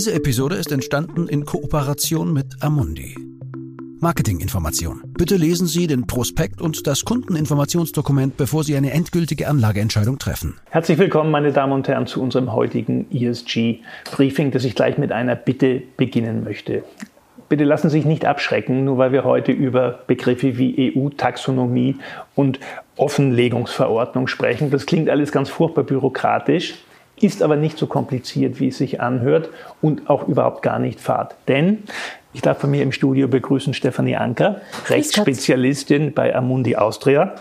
Diese Episode ist entstanden in Kooperation mit Amundi. Marketinginformation. Bitte lesen Sie den Prospekt und das Kundeninformationsdokument, bevor Sie eine endgültige Anlageentscheidung treffen. Herzlich willkommen, meine Damen und Herren, zu unserem heutigen ESG-Briefing, das ich gleich mit einer Bitte beginnen möchte. Bitte lassen Sie sich nicht abschrecken, nur weil wir heute über Begriffe wie EU-Taxonomie und Offenlegungsverordnung sprechen. Das klingt alles ganz furchtbar bürokratisch ist aber nicht so kompliziert, wie es sich anhört und auch überhaupt gar nicht fad. Denn ich darf bei mir im Studio begrüßen Stefanie Anker, Rechtsspezialistin bei Amundi Austria,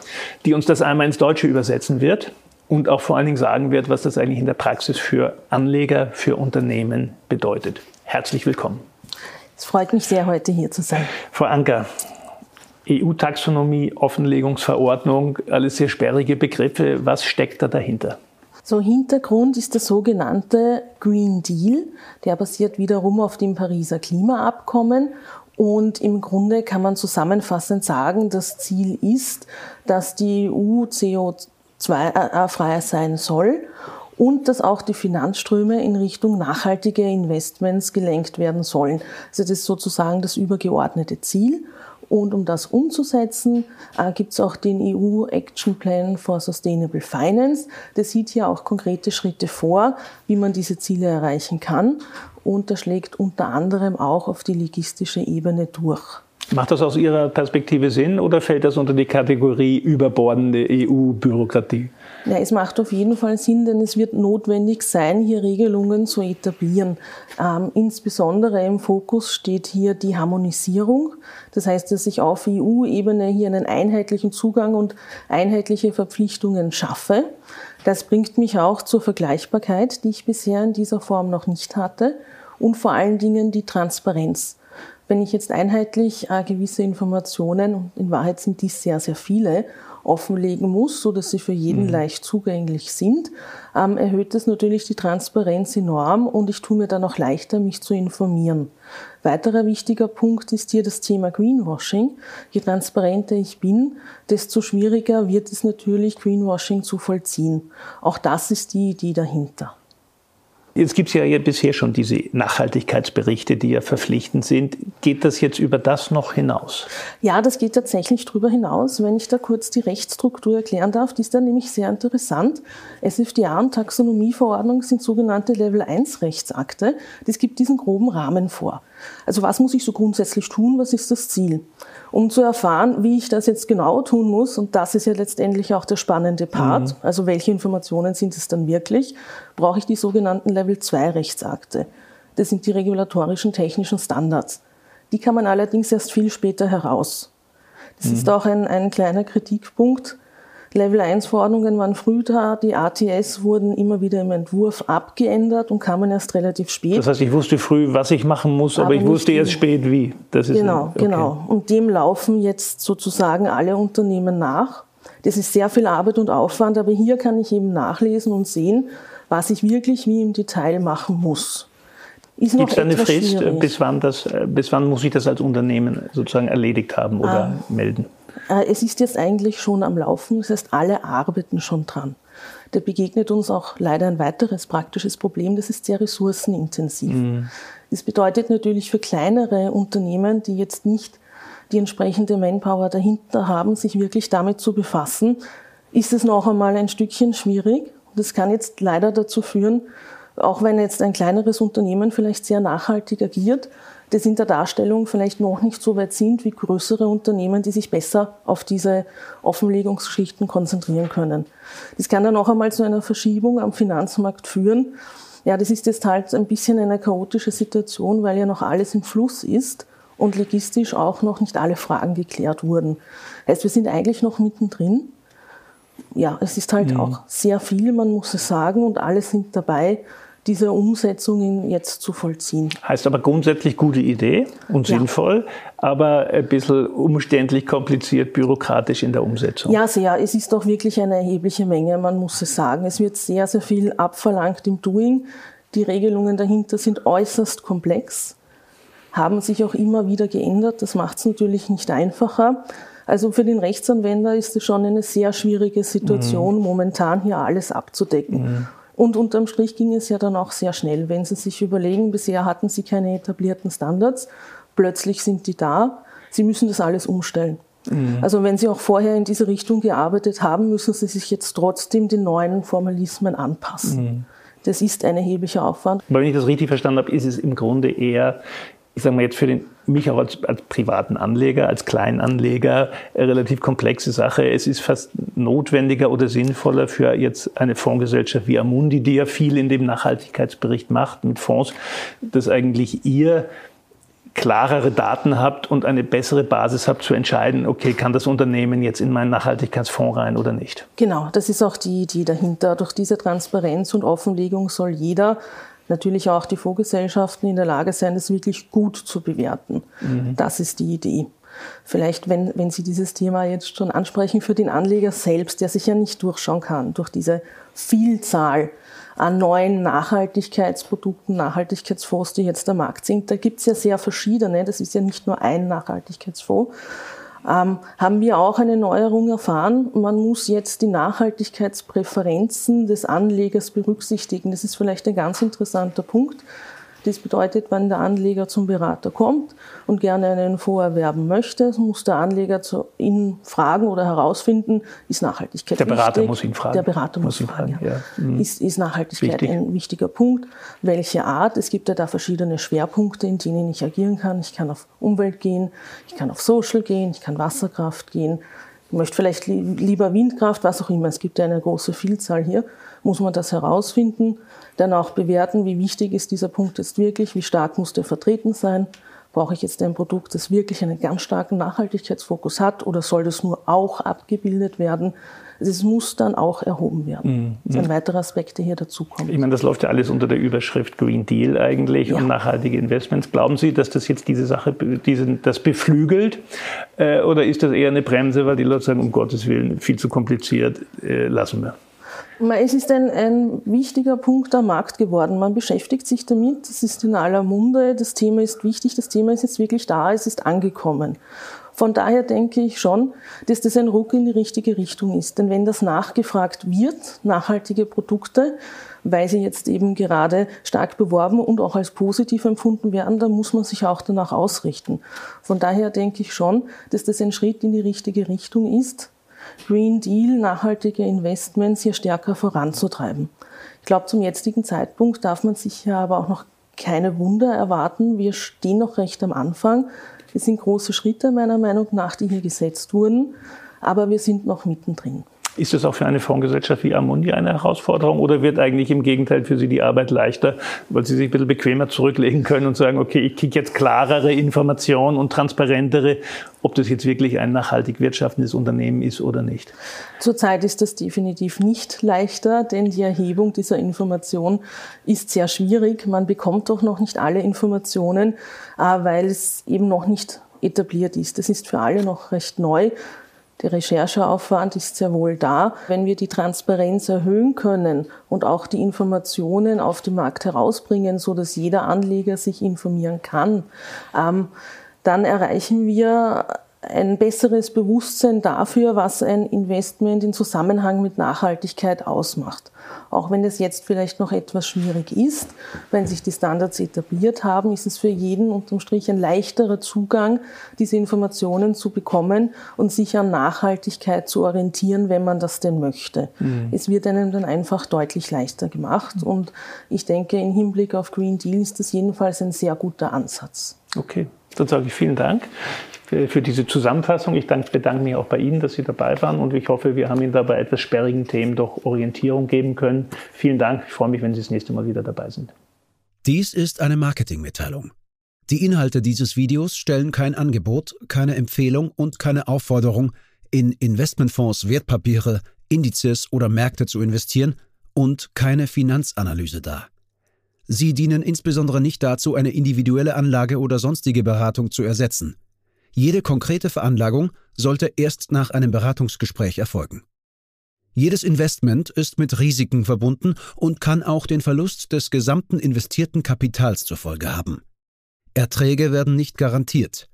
die uns das einmal ins Deutsche übersetzen wird und auch vor allen Dingen sagen wird, was das eigentlich in der Praxis für Anleger, für Unternehmen bedeutet. Herzlich willkommen. Es freut mich sehr, heute hier zu sein. Frau Anker, EU-Taxonomie, Offenlegungsverordnung, alles sehr sperrige Begriffe. Was steckt da dahinter? So Hintergrund ist der sogenannte Green Deal. Der basiert wiederum auf dem Pariser Klimaabkommen. Und im Grunde kann man zusammenfassend sagen, das Ziel ist, dass die EU CO2-frei sein soll und dass auch die Finanzströme in Richtung nachhaltige Investments gelenkt werden sollen. Also das ist sozusagen das übergeordnete Ziel. Und um das umzusetzen, äh, gibt es auch den EU Action Plan for Sustainable Finance. Der sieht hier auch konkrete Schritte vor, wie man diese Ziele erreichen kann. Und das schlägt unter anderem auch auf die logistische Ebene durch. Macht das aus Ihrer Perspektive Sinn oder fällt das unter die Kategorie überbordende EU-Bürokratie? Ja, es macht auf jeden Fall Sinn, denn es wird notwendig sein, hier Regelungen zu etablieren. Ähm, insbesondere im Fokus steht hier die Harmonisierung. Das heißt, dass ich auf EU-Ebene hier einen einheitlichen Zugang und einheitliche Verpflichtungen schaffe. Das bringt mich auch zur Vergleichbarkeit, die ich bisher in dieser Form noch nicht hatte und vor allen Dingen die Transparenz. Wenn ich jetzt einheitlich äh, gewisse Informationen, und in Wahrheit sind dies sehr, sehr viele, offenlegen muss, so dass sie für jeden mhm. leicht zugänglich sind, ähm, erhöht das natürlich die Transparenz enorm und ich tue mir dann auch leichter, mich zu informieren. Weiterer wichtiger Punkt ist hier das Thema Greenwashing. Je transparenter ich bin, desto schwieriger wird es natürlich, Greenwashing zu vollziehen. Auch das ist die Idee dahinter. Jetzt gibt es ja bisher schon diese Nachhaltigkeitsberichte, die ja verpflichtend sind. Geht das jetzt über das noch hinaus? Ja, das geht tatsächlich darüber hinaus. Wenn ich da kurz die Rechtsstruktur erklären darf, die ist dann nämlich sehr interessant. SFDA und Taxonomieverordnung sind sogenannte Level 1 Rechtsakte. Das gibt diesen groben Rahmen vor. Also was muss ich so grundsätzlich tun? Was ist das Ziel? um zu erfahren, wie ich das jetzt genau tun muss. Und das ist ja letztendlich auch der spannende Part. Mhm. Also welche Informationen sind es dann wirklich? Brauche ich die sogenannten Level 2 Rechtsakte. Das sind die regulatorischen technischen Standards. Die kann man allerdings erst viel später heraus. Das mhm. ist auch ein, ein kleiner Kritikpunkt. Level 1 Verordnungen waren früh da, die ATS wurden immer wieder im Entwurf abgeändert und kamen erst relativ spät. Das heißt, ich wusste früh, was ich machen muss, aber, aber ich wusste erst spät wie. Das ist genau, okay. genau. Und dem laufen jetzt sozusagen alle Unternehmen nach. Das ist sehr viel Arbeit und Aufwand, aber hier kann ich eben nachlesen und sehen, was ich wirklich wie im Detail machen muss. Gibt es eine Frist, bis wann, das, bis wann muss ich das als Unternehmen sozusagen erledigt haben oder ah. melden? Äh, es ist jetzt eigentlich schon am Laufen, das heißt, alle arbeiten schon dran. Da begegnet uns auch leider ein weiteres praktisches Problem, das ist sehr ressourcenintensiv. Mhm. Das bedeutet natürlich für kleinere Unternehmen, die jetzt nicht die entsprechende Manpower dahinter haben, sich wirklich damit zu befassen, ist es noch einmal ein Stückchen schwierig. Und das kann jetzt leider dazu führen, auch wenn jetzt ein kleineres Unternehmen vielleicht sehr nachhaltig agiert, das in der Darstellung vielleicht noch nicht so weit sind wie größere Unternehmen, die sich besser auf diese Offenlegungsgeschichten konzentrieren können. Das kann dann auch einmal zu einer Verschiebung am Finanzmarkt führen. Ja, das ist jetzt halt ein bisschen eine chaotische Situation, weil ja noch alles im Fluss ist und logistisch auch noch nicht alle Fragen geklärt wurden. Heißt, wir sind eigentlich noch mittendrin. Ja, es ist halt mhm. auch sehr viel, man muss es sagen, und alle sind dabei, diese Umsetzungen jetzt zu vollziehen. Heißt aber grundsätzlich gute Idee und ja. sinnvoll, aber ein bisschen umständlich, kompliziert, bürokratisch in der Umsetzung. Ja, sehr. Es ist doch wirklich eine erhebliche Menge, man muss es sagen. Es wird sehr, sehr viel abverlangt im Doing. Die Regelungen dahinter sind äußerst komplex, haben sich auch immer wieder geändert. Das macht es natürlich nicht einfacher. Also für den Rechtsanwender ist es schon eine sehr schwierige Situation, mhm. momentan hier alles abzudecken. Mhm. Und unterm Strich ging es ja dann auch sehr schnell. Wenn Sie sich überlegen, bisher hatten Sie keine etablierten Standards, plötzlich sind die da, Sie müssen das alles umstellen. Mhm. Also wenn Sie auch vorher in diese Richtung gearbeitet haben, müssen Sie sich jetzt trotzdem den neuen Formalismen anpassen. Mhm. Das ist ein erheblicher Aufwand. Aber wenn ich das richtig verstanden habe, ist es im Grunde eher ich sage mal jetzt für den, mich auch als, als privaten Anleger, als Kleinanleger, relativ komplexe Sache. Es ist fast notwendiger oder sinnvoller für jetzt eine Fondsgesellschaft wie Amundi, die ja viel in dem Nachhaltigkeitsbericht macht mit Fonds, dass eigentlich ihr klarere Daten habt und eine bessere Basis habt zu entscheiden, okay, kann das Unternehmen jetzt in meinen Nachhaltigkeitsfonds rein oder nicht? Genau, das ist auch die Idee dahinter. Durch diese Transparenz und Offenlegung soll jeder natürlich auch die Fondsgesellschaften in der Lage sein, das wirklich gut zu bewerten. Mhm. Das ist die Idee. Vielleicht, wenn, wenn Sie dieses Thema jetzt schon ansprechen, für den Anleger selbst, der sich ja nicht durchschauen kann durch diese Vielzahl an neuen Nachhaltigkeitsprodukten, Nachhaltigkeitsfonds, die jetzt am Markt sind. Da gibt es ja sehr verschiedene. Das ist ja nicht nur ein Nachhaltigkeitsfonds, ähm, haben wir auch eine Neuerung erfahren. Man muss jetzt die Nachhaltigkeitspräferenzen des Anlegers berücksichtigen. Das ist vielleicht ein ganz interessanter Punkt. Das bedeutet, wenn der Anleger zum Berater kommt und gerne einen Fonds erwerben möchte, muss der Anleger zu ihn fragen oder herausfinden, ist Nachhaltigkeit Der Berater wichtig? muss ihn fragen. Der Berater muss, muss ihn fragen, fragen ja. ja. Mhm. Ist, ist, Nachhaltigkeit Wichtig. ein wichtiger Punkt? Welche Art? Es gibt ja da verschiedene Schwerpunkte, in denen ich agieren kann. Ich kann auf Umwelt gehen, ich kann auf Social gehen, ich kann Wasserkraft gehen, möchte vielleicht lieber Windkraft, was auch immer. Es gibt ja eine große Vielzahl hier. Muss man das herausfinden, dann auch bewerten, wie wichtig ist dieser Punkt jetzt wirklich, wie stark muss der vertreten sein. Brauche ich jetzt ein Produkt, das wirklich einen ganz starken Nachhaltigkeitsfokus hat oder soll das nur auch abgebildet werden? Also es muss dann auch erhoben werden. Das ist ein weiterer Aspekt, der hier dazukommt. Ich meine, das läuft ja alles unter der Überschrift Green Deal eigentlich ja. und nachhaltige Investments. Glauben Sie, dass das jetzt diese Sache, diesen, das beflügelt? Äh, oder ist das eher eine Bremse, weil die Leute sagen, um Gottes Willen, viel zu kompliziert, äh, lassen wir? Es ist ein, ein wichtiger Punkt am Markt geworden. Man beschäftigt sich damit, es ist in aller Munde, das Thema ist wichtig, das Thema ist jetzt wirklich da, es ist angekommen. Von daher denke ich schon, dass das ein Ruck in die richtige Richtung ist. Denn wenn das nachgefragt wird, nachhaltige Produkte, weil sie jetzt eben gerade stark beworben und auch als positiv empfunden werden, dann muss man sich auch danach ausrichten. Von daher denke ich schon, dass das ein Schritt in die richtige Richtung ist, Green Deal, nachhaltige Investments hier stärker voranzutreiben. Ich glaube, zum jetzigen Zeitpunkt darf man sich ja aber auch noch keine Wunder erwarten. Wir stehen noch recht am Anfang. Es sind große Schritte meiner Meinung nach, die hier gesetzt wurden, aber wir sind noch mittendrin. Ist das auch für eine Fondsgesellschaft wie Amundi eine Herausforderung oder wird eigentlich im Gegenteil für Sie die Arbeit leichter, weil Sie sich ein bisschen bequemer zurücklegen können und sagen, okay, ich kriege jetzt klarere Informationen und transparentere, ob das jetzt wirklich ein nachhaltig wirtschaftendes Unternehmen ist oder nicht? Zurzeit ist das definitiv nicht leichter, denn die Erhebung dieser Information ist sehr schwierig. Man bekommt doch noch nicht alle Informationen, äh, weil es eben noch nicht etabliert ist. Das ist für alle noch recht neu. Der Rechercheaufwand ist sehr wohl da. Wenn wir die Transparenz erhöhen können und auch die Informationen auf den Markt herausbringen, so dass jeder Anleger sich informieren kann, ähm, dann erreichen wir ein besseres Bewusstsein dafür, was ein Investment in Zusammenhang mit Nachhaltigkeit ausmacht. Auch wenn es jetzt vielleicht noch etwas schwierig ist, wenn sich die Standards etabliert haben, ist es für jeden unterm Strich ein leichterer Zugang, diese Informationen zu bekommen und sich an Nachhaltigkeit zu orientieren, wenn man das denn möchte. Mhm. Es wird einem dann einfach deutlich leichter gemacht mhm. und ich denke, im Hinblick auf Green Deal ist das jedenfalls ein sehr guter Ansatz. Okay, dann sage ich vielen Dank für diese Zusammenfassung. Ich bedanke mich auch bei Ihnen, dass Sie dabei waren und ich hoffe, wir haben Ihnen da bei etwas sperrigen Themen doch Orientierung geben können. Vielen Dank. Ich freue mich, wenn Sie das nächste Mal wieder dabei sind. Dies ist eine Marketingmitteilung. Die Inhalte dieses Videos stellen kein Angebot, keine Empfehlung und keine Aufforderung, in Investmentfonds, Wertpapiere, Indizes oder Märkte zu investieren und keine Finanzanalyse dar. Sie dienen insbesondere nicht dazu, eine individuelle Anlage oder sonstige Beratung zu ersetzen. Jede konkrete Veranlagung sollte erst nach einem Beratungsgespräch erfolgen. Jedes Investment ist mit Risiken verbunden und kann auch den Verlust des gesamten investierten Kapitals zur Folge haben. Erträge werden nicht garantiert.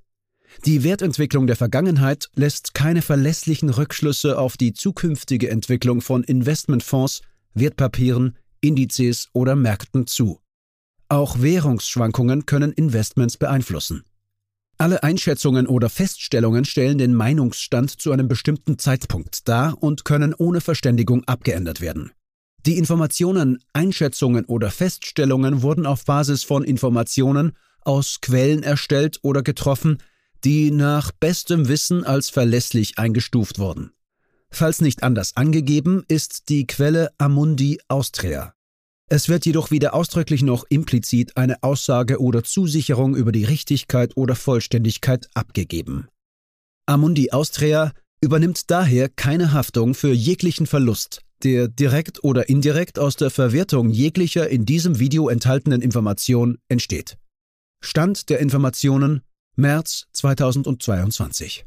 Die Wertentwicklung der Vergangenheit lässt keine verlässlichen Rückschlüsse auf die zukünftige Entwicklung von Investmentfonds, Wertpapieren, Indizes oder Märkten zu. Auch Währungsschwankungen können Investments beeinflussen. Alle Einschätzungen oder Feststellungen stellen den Meinungsstand zu einem bestimmten Zeitpunkt dar und können ohne Verständigung abgeändert werden. Die Informationen, Einschätzungen oder Feststellungen wurden auf Basis von Informationen aus Quellen erstellt oder getroffen, die nach bestem Wissen als verlässlich eingestuft wurden. Falls nicht anders angegeben, ist die Quelle Amundi Austria. Es wird jedoch weder ausdrücklich noch implizit eine Aussage oder Zusicherung über die Richtigkeit oder Vollständigkeit abgegeben. Amundi Austria übernimmt daher keine Haftung für jeglichen Verlust, der direkt oder indirekt aus der Verwertung jeglicher in diesem Video enthaltenen Information entsteht. Stand der Informationen März 2022.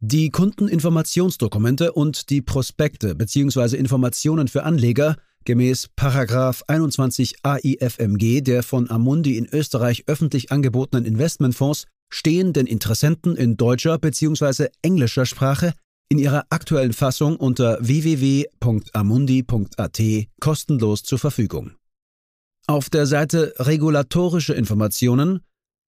Die Kundeninformationsdokumente und die Prospekte bzw. Informationen für Anleger gemäß 21 AIFMG der von Amundi in Österreich öffentlich angebotenen Investmentfonds stehen den Interessenten in deutscher bzw. englischer Sprache in ihrer aktuellen Fassung unter www.amundi.at kostenlos zur Verfügung. Auf der Seite Regulatorische Informationen,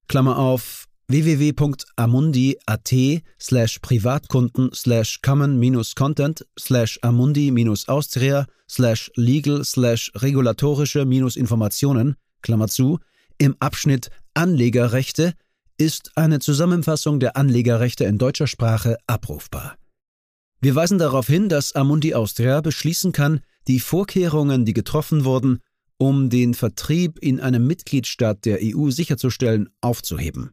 Klammer auf, www.amundi.at slash Privatkunden slash common-content slash amundi-austria slash legal slash regulatorische-informationen, Klammer zu, im Abschnitt Anlegerrechte ist eine Zusammenfassung der Anlegerrechte in deutscher Sprache abrufbar. Wir weisen darauf hin, dass Amundi Austria beschließen kann, die Vorkehrungen, die getroffen wurden, um den Vertrieb in einem Mitgliedstaat der EU sicherzustellen, aufzuheben.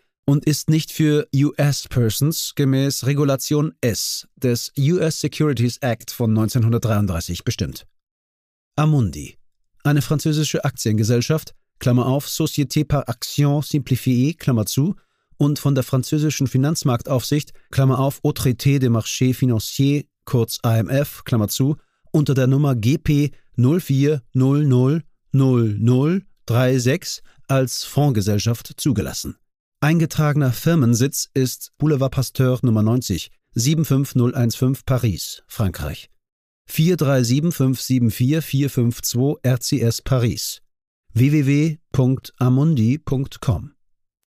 und ist nicht für US Persons gemäß Regulation S des US Securities Act von 1933 bestimmt. Amundi, eine französische Aktiengesellschaft, Klammer auf, Société par Action Simplifiée, Klammer zu, und von der französischen Finanzmarktaufsicht, Klammer auf, Autorité des Marchés Financiers, kurz AMF, Klammer zu, unter der Nummer GP 04000036 als Fondsgesellschaft zugelassen. Eingetragener Firmensitz ist Boulevard Pasteur Nummer 90, 75015 Paris, Frankreich. 437574452 RCS Paris. www.amundi.com